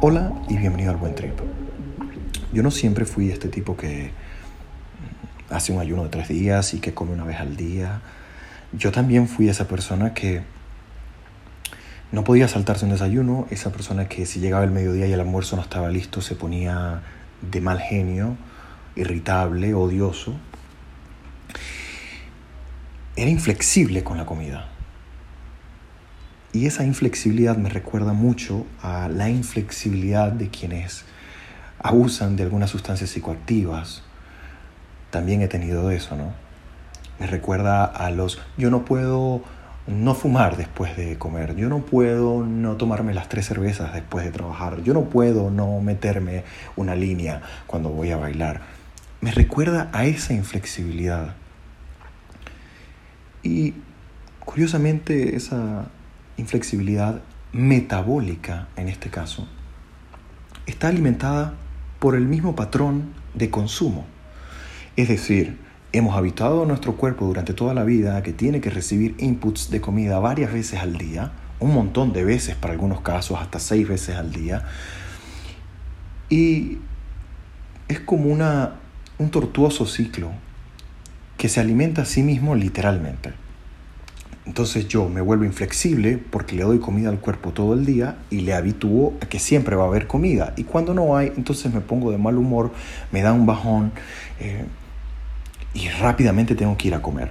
Hola y bienvenido al Buen Trip. Yo no siempre fui este tipo que hace un ayuno de tres días y que come una vez al día. Yo también fui esa persona que no podía saltarse un desayuno, esa persona que si llegaba el mediodía y el almuerzo no estaba listo se ponía de mal genio, irritable, odioso. Era inflexible con la comida. Y esa inflexibilidad me recuerda mucho a la inflexibilidad de quienes abusan de algunas sustancias psicoactivas. También he tenido eso, ¿no? Me recuerda a los, yo no puedo no fumar después de comer, yo no puedo no tomarme las tres cervezas después de trabajar, yo no puedo no meterme una línea cuando voy a bailar. Me recuerda a esa inflexibilidad. Y curiosamente esa inflexibilidad metabólica en este caso, está alimentada por el mismo patrón de consumo. Es decir, hemos habituado a nuestro cuerpo durante toda la vida que tiene que recibir inputs de comida varias veces al día, un montón de veces para algunos casos, hasta seis veces al día. Y es como una, un tortuoso ciclo que se alimenta a sí mismo literalmente. Entonces yo me vuelvo inflexible porque le doy comida al cuerpo todo el día y le habitúo a que siempre va a haber comida. Y cuando no hay, entonces me pongo de mal humor, me da un bajón eh, y rápidamente tengo que ir a comer.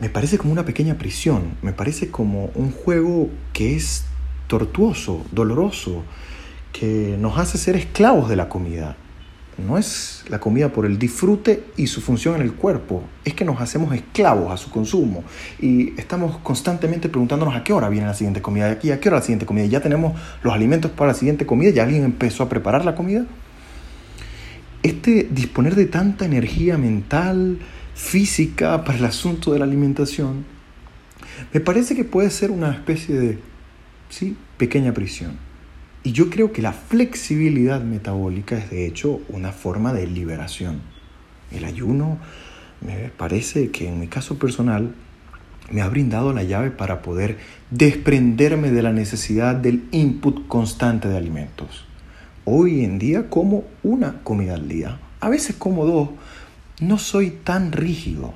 Me parece como una pequeña prisión, me parece como un juego que es tortuoso, doloroso, que nos hace ser esclavos de la comida no es la comida por el disfrute y su función en el cuerpo, es que nos hacemos esclavos a su consumo y estamos constantemente preguntándonos a qué hora viene la siguiente comida de aquí, a qué hora la siguiente comida, ya tenemos los alimentos para la siguiente comida, ya alguien empezó a preparar la comida. Este disponer de tanta energía mental, física para el asunto de la alimentación, me parece que puede ser una especie de, sí, pequeña prisión. Y yo creo que la flexibilidad metabólica es de hecho una forma de liberación. El ayuno me parece que en mi caso personal me ha brindado la llave para poder desprenderme de la necesidad del input constante de alimentos. Hoy en día como una comida al día, a veces como dos, no soy tan rígido.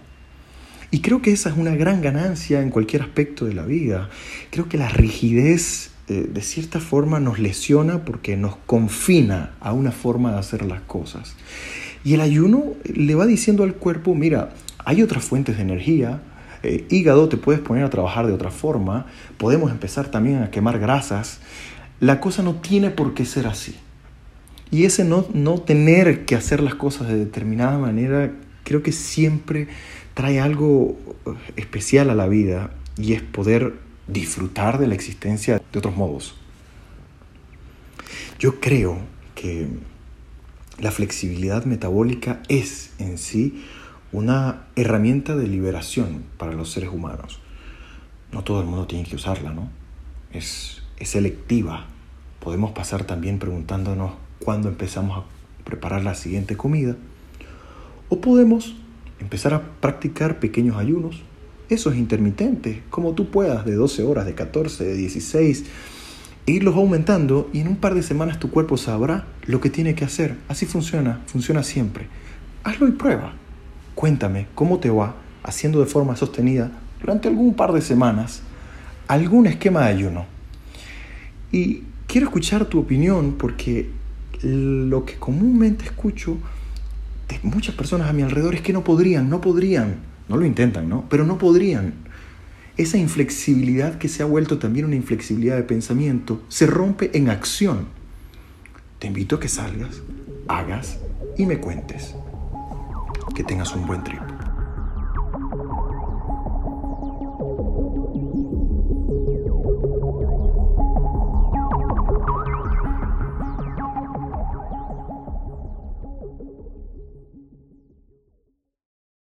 Y creo que esa es una gran ganancia en cualquier aspecto de la vida. Creo que la rigidez eh, de cierta forma nos lesiona porque nos confina a una forma de hacer las cosas. Y el ayuno le va diciendo al cuerpo, mira, hay otras fuentes de energía, eh, hígado te puedes poner a trabajar de otra forma, podemos empezar también a quemar grasas, la cosa no tiene por qué ser así. Y ese no, no tener que hacer las cosas de determinada manera, creo que siempre trae algo eh, especial a la vida y es poder disfrutar de la existencia de otros modos. Yo creo que la flexibilidad metabólica es en sí una herramienta de liberación para los seres humanos. No todo el mundo tiene que usarla, ¿no? Es, es selectiva. Podemos pasar también preguntándonos cuándo empezamos a preparar la siguiente comida. O podemos empezar a practicar pequeños ayunos eso es intermitente, como tú puedas, de 12 horas, de 14, de 16, e irlos aumentando y en un par de semanas tu cuerpo sabrá lo que tiene que hacer. Así funciona, funciona siempre. Hazlo y prueba. Cuéntame cómo te va haciendo de forma sostenida durante algún par de semanas algún esquema de ayuno. Y quiero escuchar tu opinión porque lo que comúnmente escucho de muchas personas a mi alrededor es que no podrían, no podrían. No lo intentan, ¿no? Pero no podrían. Esa inflexibilidad que se ha vuelto también una inflexibilidad de pensamiento se rompe en acción. Te invito a que salgas, hagas y me cuentes. Que tengas un buen trip.